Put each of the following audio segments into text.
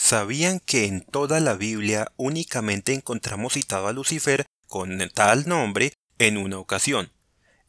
¿Sabían que en toda la Biblia únicamente encontramos citado a Lucifer con tal nombre en una ocasión?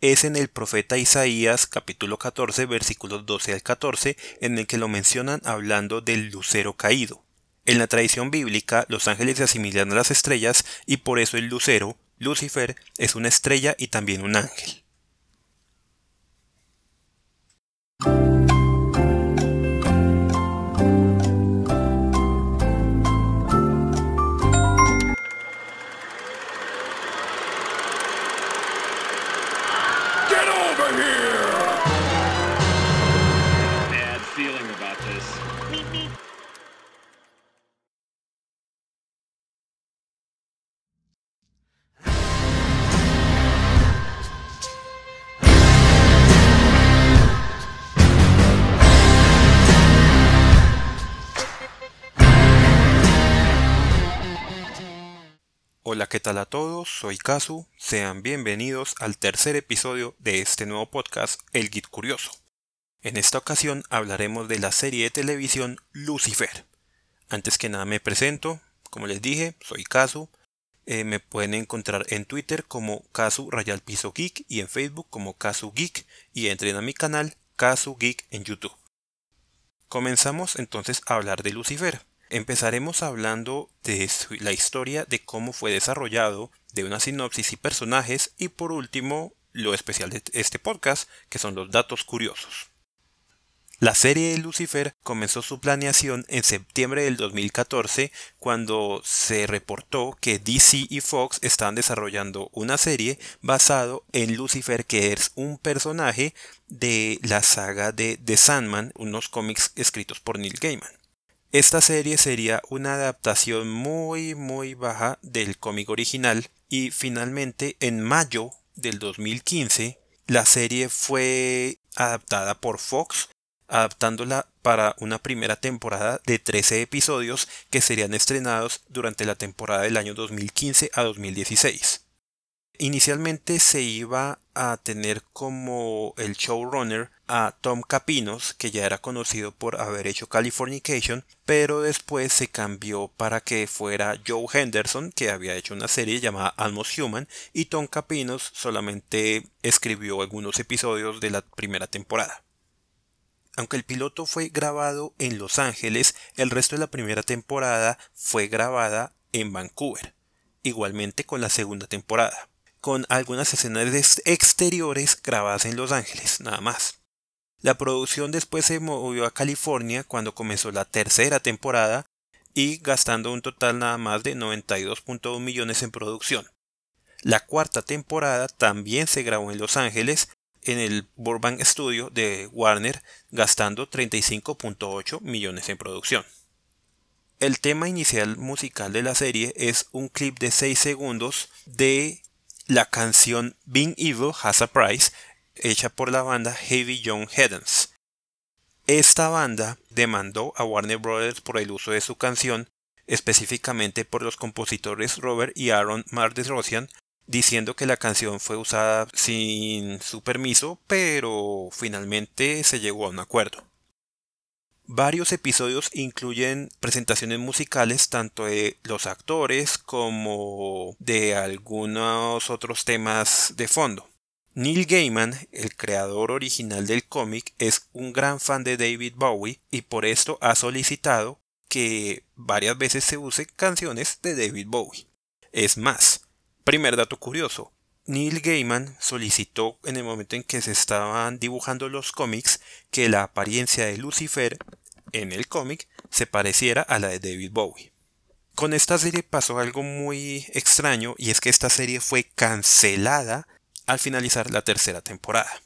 Es en el profeta Isaías capítulo 14 versículos 12 al 14 en el que lo mencionan hablando del lucero caído. En la tradición bíblica los ángeles se asimilan a las estrellas y por eso el lucero, Lucifer, es una estrella y también un ángel. Hola, ¿qué tal a todos? Soy Kazu. Sean bienvenidos al tercer episodio de este nuevo podcast, El Git Curioso. En esta ocasión hablaremos de la serie de televisión Lucifer. Antes que nada me presento, como les dije, soy Kazu. Eh, me pueden encontrar en Twitter como Kazu Rayal Piso Geek y en Facebook como Kazu Geek y entren a mi canal Kazu Geek en YouTube. Comenzamos entonces a hablar de Lucifer. Empezaremos hablando de la historia de cómo fue desarrollado, de una sinopsis y personajes y por último lo especial de este podcast, que son los datos curiosos. La serie de Lucifer comenzó su planeación en septiembre del 2014 cuando se reportó que DC y Fox estaban desarrollando una serie basado en Lucifer que es un personaje de la saga de The Sandman, unos cómics escritos por Neil Gaiman. Esta serie sería una adaptación muy muy baja del cómic original y finalmente en mayo del 2015 la serie fue adaptada por Fox adaptándola para una primera temporada de 13 episodios que serían estrenados durante la temporada del año 2015 a 2016. Inicialmente se iba a tener como el showrunner a Tom Capinos, que ya era conocido por haber hecho Californication, pero después se cambió para que fuera Joe Henderson, que había hecho una serie llamada Almost Human, y Tom Capinos solamente escribió algunos episodios de la primera temporada. Aunque el piloto fue grabado en Los Ángeles, el resto de la primera temporada fue grabada en Vancouver, igualmente con la segunda temporada con algunas escenas exteriores grabadas en Los Ángeles, nada más. La producción después se movió a California cuando comenzó la tercera temporada y gastando un total nada más de 92.1 millones en producción. La cuarta temporada también se grabó en Los Ángeles en el Burbank Studio de Warner gastando 35.8 millones en producción. El tema inicial musical de la serie es un clip de 6 segundos de la canción Being Evil Has a Price, hecha por la banda Heavy Young Headens. Esta banda demandó a Warner Brothers por el uso de su canción, específicamente por los compositores Robert y Aaron Mardesrosian, diciendo que la canción fue usada sin su permiso, pero finalmente se llegó a un acuerdo. Varios episodios incluyen presentaciones musicales tanto de los actores como de algunos otros temas de fondo. Neil Gaiman, el creador original del cómic, es un gran fan de David Bowie y por esto ha solicitado que varias veces se use canciones de David Bowie. Es más, primer dato curioso, Neil Gaiman solicitó en el momento en que se estaban dibujando los cómics que la apariencia de Lucifer en el cómic se pareciera a la de David Bowie. Con esta serie pasó algo muy extraño y es que esta serie fue cancelada al finalizar la tercera temporada.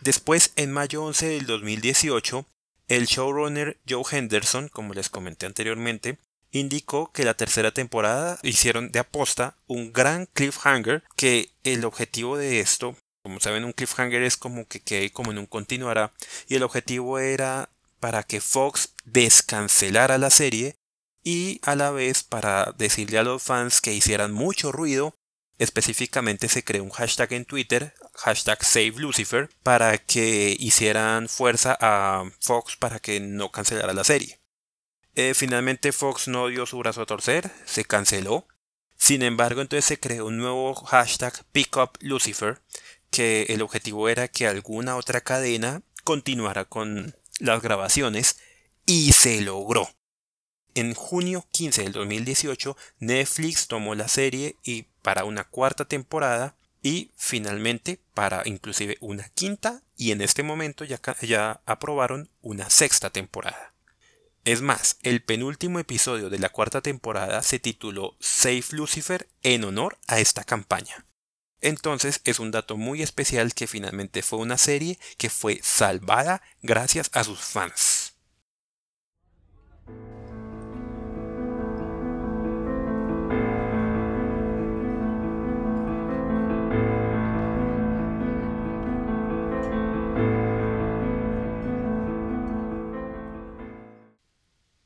Después, en mayo 11 del 2018, el showrunner Joe Henderson, como les comenté anteriormente, indicó que la tercera temporada hicieron de aposta un gran cliffhanger que el objetivo de esto, como saben un cliffhanger es como que quede como en un continuará y el objetivo era para que Fox descancelara la serie y a la vez para decirle a los fans que hicieran mucho ruido. Específicamente se creó un hashtag en Twitter, hashtag SaveLucifer, para que hicieran fuerza a Fox para que no cancelara la serie. Eh, finalmente Fox no dio su brazo a torcer, se canceló. Sin embargo, entonces se creó un nuevo hashtag PickUpLucifer, que el objetivo era que alguna otra cadena continuara con las grabaciones y se logró. En junio 15 del 2018, Netflix tomó la serie y para una cuarta temporada y finalmente para inclusive una quinta y en este momento ya, ya aprobaron una sexta temporada. Es más, el penúltimo episodio de la cuarta temporada se tituló Save Lucifer en honor a esta campaña. Entonces es un dato muy especial que finalmente fue una serie que fue salvada gracias a sus fans.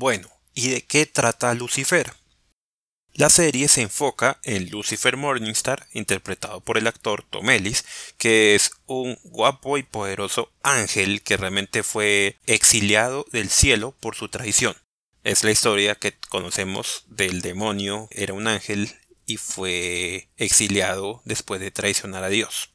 Bueno, ¿y de qué trata Lucifer? La serie se enfoca en Lucifer Morningstar, interpretado por el actor Tom Ellis, que es un guapo y poderoso ángel que realmente fue exiliado del cielo por su traición. Es la historia que conocemos del demonio, era un ángel y fue exiliado después de traicionar a Dios.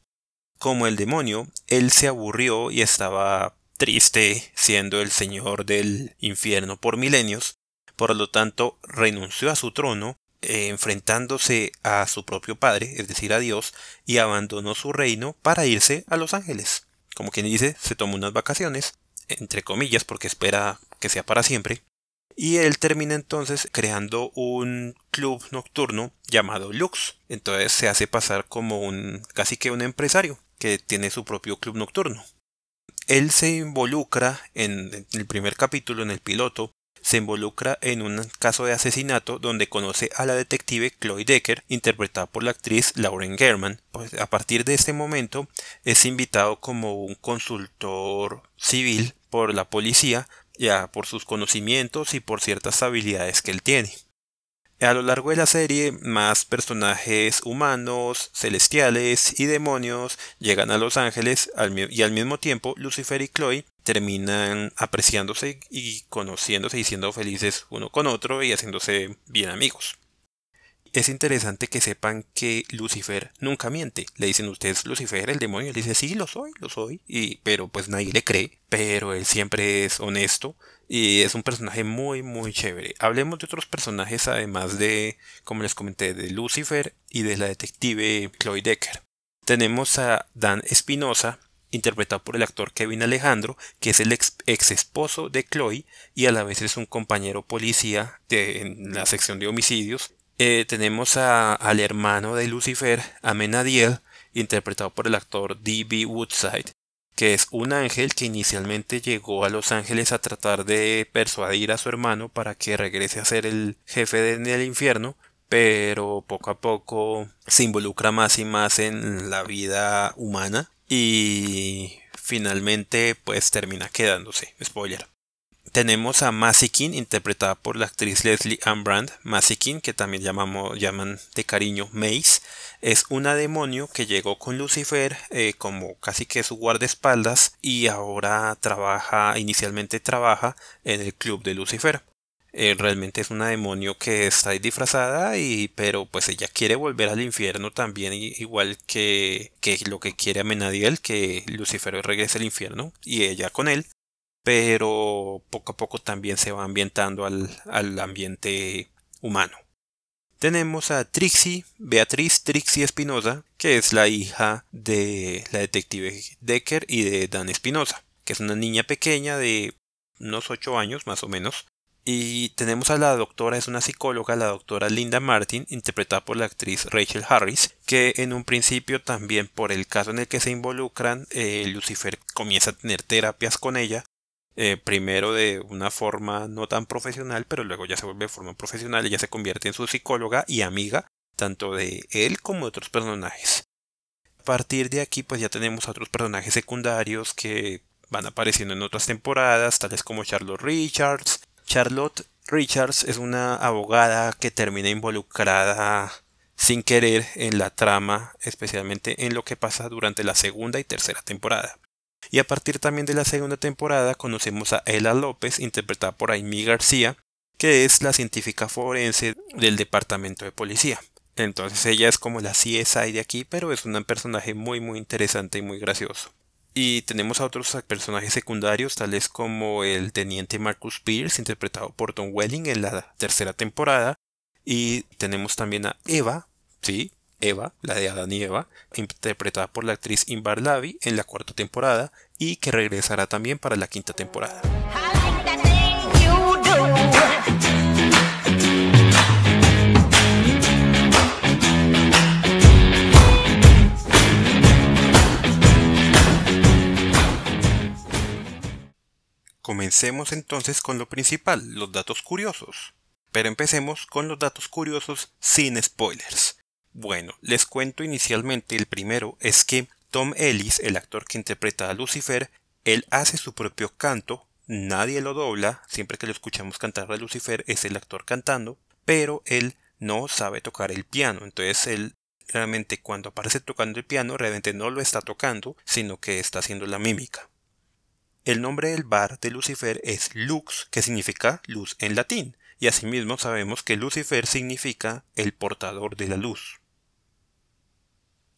Como el demonio, él se aburrió y estaba triste siendo el señor del infierno por milenios, por lo tanto renunció a su trono, eh, enfrentándose a su propio padre, es decir, a Dios, y abandonó su reino para irse a los ángeles. Como quien dice, se tomó unas vacaciones, entre comillas, porque espera que sea para siempre, y él termina entonces creando un club nocturno llamado Lux. Entonces se hace pasar como un casi que un empresario que tiene su propio club nocturno él se involucra en el primer capítulo, en el piloto, se involucra en un caso de asesinato donde conoce a la detective Chloe Decker, interpretada por la actriz Lauren German. Pues a partir de este momento es invitado como un consultor civil por la policía, ya por sus conocimientos y por ciertas habilidades que él tiene. A lo largo de la serie, más personajes humanos, celestiales y demonios llegan a Los Ángeles y al mismo tiempo Lucifer y Chloe terminan apreciándose y conociéndose y siendo felices uno con otro y haciéndose bien amigos. Es interesante que sepan que Lucifer nunca miente. Le dicen ustedes Lucifer, el demonio, él dice sí, lo soy, lo soy, y pero pues nadie le cree, pero él siempre es honesto y es un personaje muy, muy chévere. Hablemos de otros personajes además de, como les comenté, de Lucifer y de la detective Chloe Decker. Tenemos a Dan Espinosa, interpretado por el actor Kevin Alejandro, que es el ex, esposo de Chloe y a la vez es un compañero policía de, en la sección de homicidios. Eh, tenemos al hermano de Lucifer, Amenadiel, interpretado por el actor D.B. Woodside, que es un ángel que inicialmente llegó a Los Ángeles a tratar de persuadir a su hermano para que regrese a ser el jefe del infierno, pero poco a poco se involucra más y más en la vida humana y finalmente pues termina quedándose. Spoiler. Tenemos a Masikin, interpretada por la actriz Leslie Ann Brand. Masikin, que también llamamos, llaman de cariño Mace, es una demonio que llegó con Lucifer eh, como casi que su guardaespaldas y ahora trabaja, inicialmente trabaja en el club de Lucifer. Eh, realmente es una demonio que está disfrazada y pero pues ella quiere volver al infierno también igual que, que lo que quiere Amenadiel que Lucifer regrese al infierno y ella con él pero poco a poco también se va ambientando al, al ambiente humano. Tenemos a Trixie, Beatriz Trixie Espinosa, que es la hija de la detective Decker y de Dan Espinosa, que es una niña pequeña de unos 8 años más o menos. Y tenemos a la doctora, es una psicóloga, la doctora Linda Martin, interpretada por la actriz Rachel Harris, que en un principio también por el caso en el que se involucran, eh, Lucifer comienza a tener terapias con ella eh, primero de una forma no tan profesional, pero luego ya se vuelve de forma profesional ya se convierte en su psicóloga y amiga, tanto de él como de otros personajes. A partir de aquí, pues ya tenemos a otros personajes secundarios que van apareciendo en otras temporadas, tales como Charlotte Richards. Charlotte Richards es una abogada que termina involucrada sin querer en la trama, especialmente en lo que pasa durante la segunda y tercera temporada. Y a partir también de la segunda temporada conocemos a Ella López, interpretada por Amy García, que es la científica forense del departamento de policía. Entonces ella es como la CSI de aquí, pero es un personaje muy muy interesante y muy gracioso. Y tenemos a otros personajes secundarios, tales como el teniente Marcus Pierce, interpretado por Tom Welling en la tercera temporada. Y tenemos también a Eva, sí, Eva, la de Adán y Eva, interpretada por la actriz Inbar Lavi en la cuarta temporada y que regresará también para la quinta temporada. Comencemos entonces con lo principal, los datos curiosos. Pero empecemos con los datos curiosos sin spoilers. Bueno, les cuento inicialmente el primero es que Tom Ellis, el actor que interpreta a Lucifer, él hace su propio canto, nadie lo dobla, siempre que lo escuchamos cantar a Lucifer es el actor cantando, pero él no sabe tocar el piano, entonces él realmente cuando aparece tocando el piano realmente no lo está tocando, sino que está haciendo la mímica. El nombre del bar de Lucifer es Lux, que significa luz en latín, y asimismo sabemos que Lucifer significa el portador de la luz.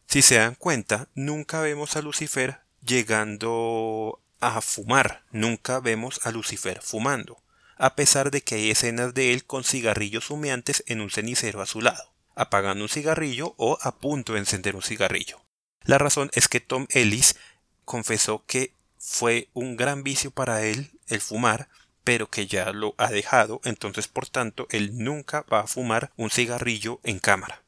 Si se dan cuenta, nunca vemos a Lucifer llegando a fumar, nunca vemos a Lucifer fumando, a pesar de que hay escenas de él con cigarrillos humeantes en un cenicero a su lado, apagando un cigarrillo o a punto de encender un cigarrillo. La razón es que Tom Ellis confesó que fue un gran vicio para él el fumar, pero que ya lo ha dejado, entonces por tanto él nunca va a fumar un cigarrillo en cámara.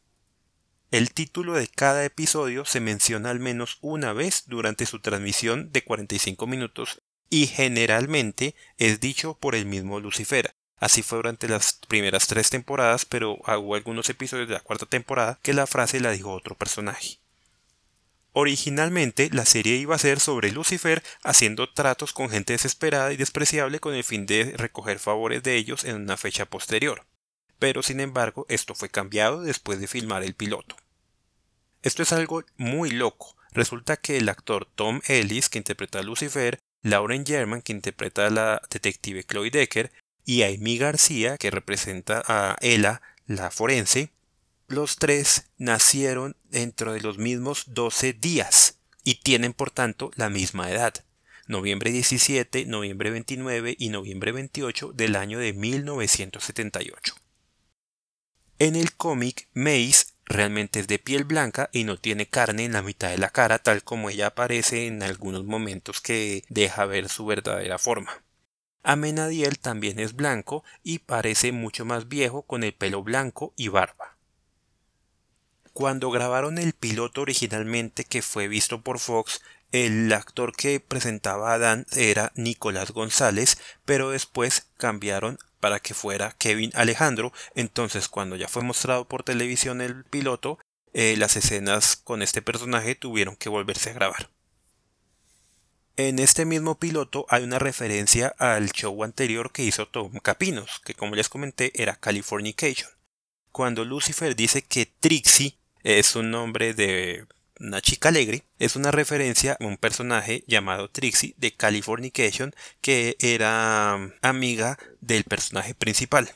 El título de cada episodio se menciona al menos una vez durante su transmisión de 45 minutos y generalmente es dicho por el mismo Lucifer. Así fue durante las primeras tres temporadas, pero hubo algunos episodios de la cuarta temporada que la frase la dijo otro personaje. Originalmente la serie iba a ser sobre Lucifer haciendo tratos con gente desesperada y despreciable con el fin de recoger favores de ellos en una fecha posterior. Pero sin embargo esto fue cambiado después de filmar el piloto. Esto es algo muy loco. Resulta que el actor Tom Ellis, que interpreta a Lucifer, Lauren German, que interpreta a la detective Chloe Decker, y Amy García, que representa a Ella, la forense, los tres nacieron dentro de los mismos 12 días y tienen por tanto la misma edad. Noviembre 17, noviembre 29 y noviembre 28 del año de 1978. En el cómic, Mace realmente es de piel blanca y no tiene carne en la mitad de la cara tal como ella aparece en algunos momentos que deja ver su verdadera forma. Amenadiel también es blanco y parece mucho más viejo con el pelo blanco y barba. Cuando grabaron el piloto originalmente que fue visto por Fox, el actor que presentaba a Dan era Nicolás González, pero después cambiaron para que fuera Kevin Alejandro. Entonces, cuando ya fue mostrado por televisión el piloto, eh, las escenas con este personaje tuvieron que volverse a grabar. En este mismo piloto hay una referencia al show anterior que hizo Tom Capinos, que como les comenté era Californication. Cuando Lucifer dice que Trixie es un nombre de una chica alegre, es una referencia a un personaje llamado Trixie de Californication que era um, amiga del personaje principal.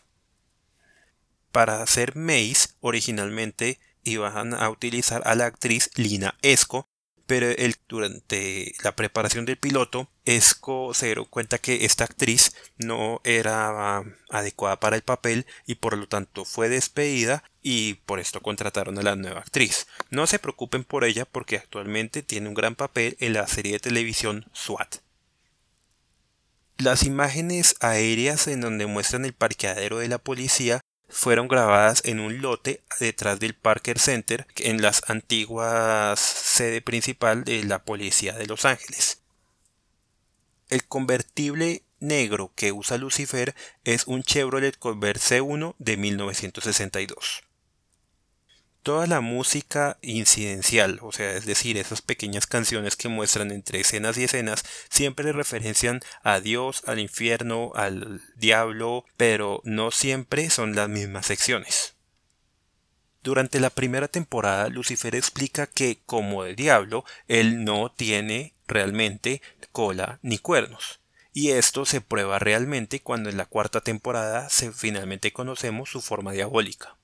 Para hacer Mace, originalmente iban a utilizar a la actriz Lina Esco, pero durante la preparación del piloto, Esco se dio cuenta que esta actriz no era adecuada para el papel y por lo tanto fue despedida y por esto contrataron a la nueva actriz. No se preocupen por ella porque actualmente tiene un gran papel en la serie de televisión SWAT. Las imágenes aéreas en donde muestran el parqueadero de la policía fueron grabadas en un lote detrás del Parker Center en las antiguas sede principal de la policía de Los Ángeles. El convertible negro que usa Lucifer es un Chevrolet Corvette C1 de 1962 toda la música incidencial, o sea, es decir, esas pequeñas canciones que muestran entre escenas y escenas, siempre referencian a Dios, al infierno, al diablo, pero no siempre son las mismas secciones. Durante la primera temporada, Lucifer explica que, como el diablo, él no tiene realmente cola ni cuernos. y esto se prueba realmente cuando en la cuarta temporada se finalmente conocemos su forma diabólica.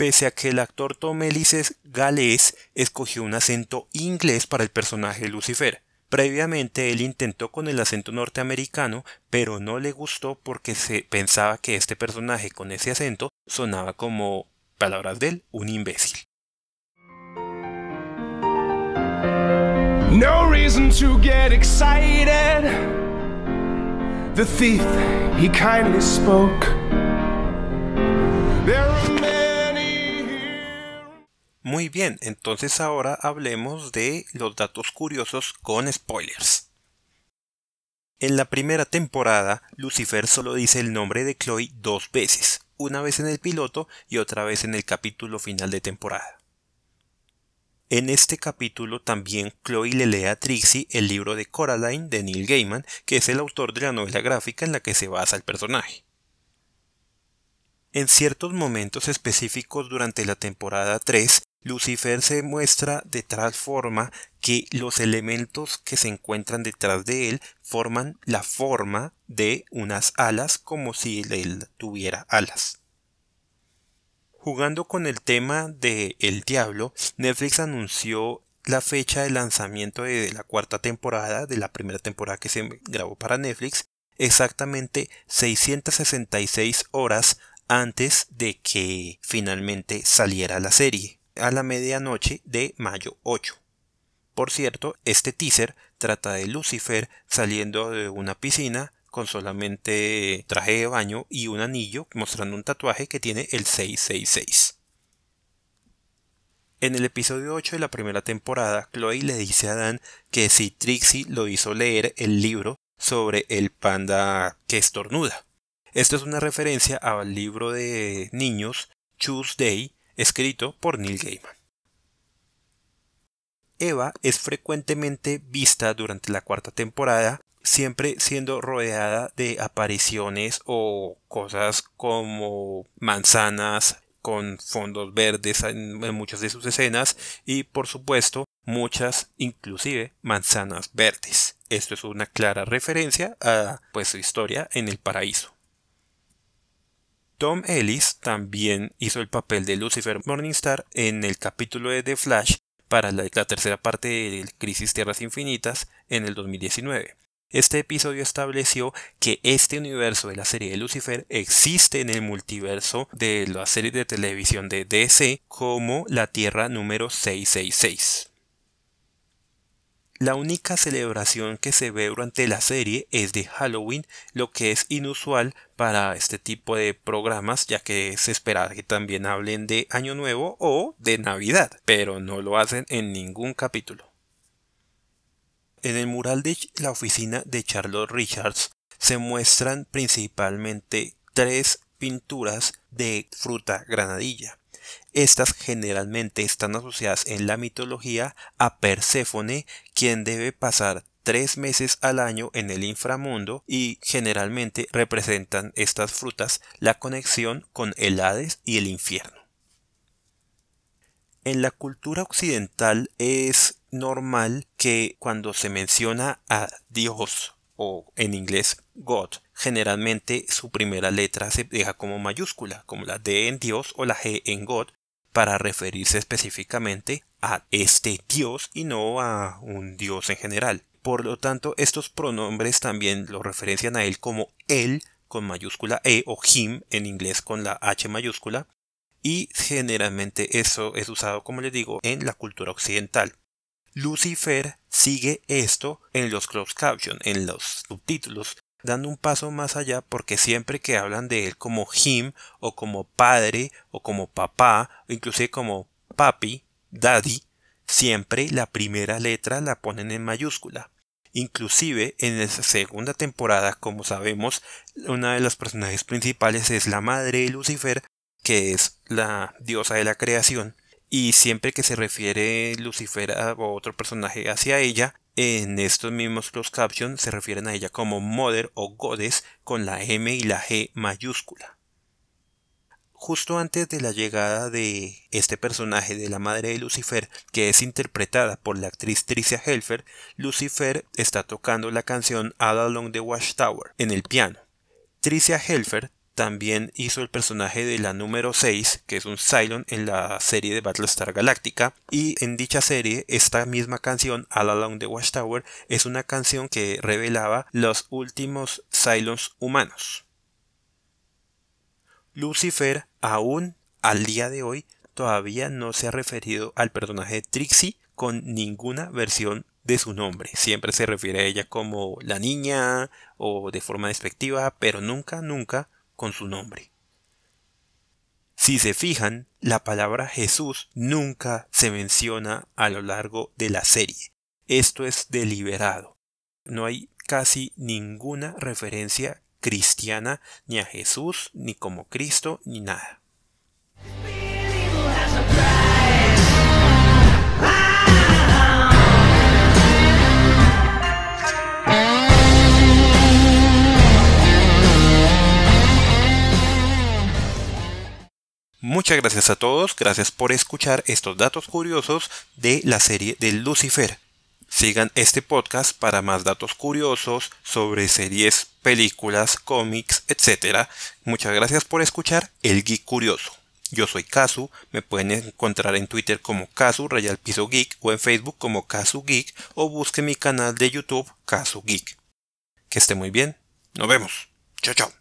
Pese a que el actor Tom Ellis es galés, escogió un acento inglés para el personaje Lucifer. Previamente él intentó con el acento norteamericano, pero no le gustó porque se pensaba que este personaje con ese acento sonaba como, palabras de él, un imbécil. No. The thief, he kindly spoke. Muy bien, entonces ahora hablemos de los datos curiosos con spoilers. En la primera temporada, Lucifer solo dice el nombre de Chloe dos veces, una vez en el piloto y otra vez en el capítulo final de temporada. En este capítulo también Chloe le lee a Trixie el libro de Coraline de Neil Gaiman, que es el autor de la novela gráfica en la que se basa el personaje. En ciertos momentos específicos durante la temporada 3, Lucifer se muestra de tal forma que los elementos que se encuentran detrás de él forman la forma de unas alas como si él tuviera alas. Jugando con el tema de El Diablo, Netflix anunció la fecha de lanzamiento de la cuarta temporada, de la primera temporada que se grabó para Netflix, exactamente 666 horas antes de que finalmente saliera la serie a la medianoche de mayo 8. Por cierto, este teaser trata de Lucifer saliendo de una piscina con solamente traje de baño y un anillo mostrando un tatuaje que tiene el 666. En el episodio 8 de la primera temporada, Chloe le dice a Dan que si Trixie lo hizo leer el libro sobre el panda que estornuda. Esto es una referencia al libro de niños Tuesday escrito por Neil Gaiman. Eva es frecuentemente vista durante la cuarta temporada, siempre siendo rodeada de apariciones o cosas como manzanas con fondos verdes en, muchas de sus escenas y por supuesto muchas inclusive manzanas verdes. Esto es una clara referencia a pues su historia en el paraíso. Tom Ellis también hizo el papel de Lucifer Morningstar en el capítulo de The Flash para la, tercera parte de Crisis Tierras Infinitas en el 2019. Este episodio estableció que este universo de la serie de Lucifer existe en el multiverso de la serie de televisión de DC como la Tierra número 666. La única celebración que se ve durante la serie es de Halloween, lo que es inusual para este tipo de programas, ya que se espera que también hablen de Año Nuevo o de Navidad, pero no lo hacen en ningún capítulo. En el mural de la oficina de Charlotte Richards se muestran principalmente tres pinturas de fruta granadilla. Estas generalmente están asociadas en la mitología a Perséfone, quien debe pasar tres meses al año en el inframundo y generalmente representan estas frutas la conexión con el Hades y el infierno. En la cultura occidental es normal que cuando se menciona a Dios o en inglés God, generalmente su primera letra se deja como mayúscula, como la D en Dios o la G en God, para referirse específicamente a este Dios y no a un Dios en general. Por lo tanto, estos pronombres también lo referencian a él como él con mayúscula E o him en inglés con la H mayúscula y generalmente eso es usado como les digo en la cultura occidental. Lucifer sigue esto en los closed caption, en los subtítulos, dando un paso más allá porque siempre que hablan de él como him o como padre o como papá o inclusive como papi, daddy, siempre la primera letra la ponen en mayúscula. Inclusive en la segunda temporada, como sabemos, una de los personajes principales es la madre de Lucifer, que es la diosa de la creación, y siempre que se refiere Lucifer a otro personaje hacia ella, en estos mismos closed captions se refieren a ella como Mother o Goddess con la M y la G mayúscula. justo antes de la llegada de este personaje de la madre de Lucifer, que es interpretada por la actriz Tricia Helfer, Lucifer está tocando la canción All Along the Watchtower en el piano. Tricia Helfer también hizo el personaje de la número 6, que es un Cylon en la serie de Battlestar Galactica. Y en dicha serie, esta misma canción, All Along the Watchtower, es una canción que revelaba los últimos Cylons humanos. Lucifer, aún al día de hoy, todavía no se ha referido al personaje de Trixie con ninguna versión de su nombre. Siempre se refiere a ella como la niña o de forma despectiva, pero nunca, nunca su nombre. Si se fijan, la palabra Jesús nunca se menciona a lo largo de la serie. Esto es deliberado. No hay casi ninguna referencia cristiana ni a Jesús, ni como Cristo, ni nada. Muchas gracias a todos, gracias por escuchar estos datos curiosos de la serie de Lucifer. Sigan este podcast para más datos curiosos sobre series, películas, cómics, etc. Muchas gracias por escuchar El Geek Curioso. Yo soy Kazu, me pueden encontrar en Twitter como Kazu Rayal Piso Geek o en Facebook como Kazu Geek o busque mi canal de YouTube Kazu Geek. Que esté muy bien, nos vemos. Chao chao.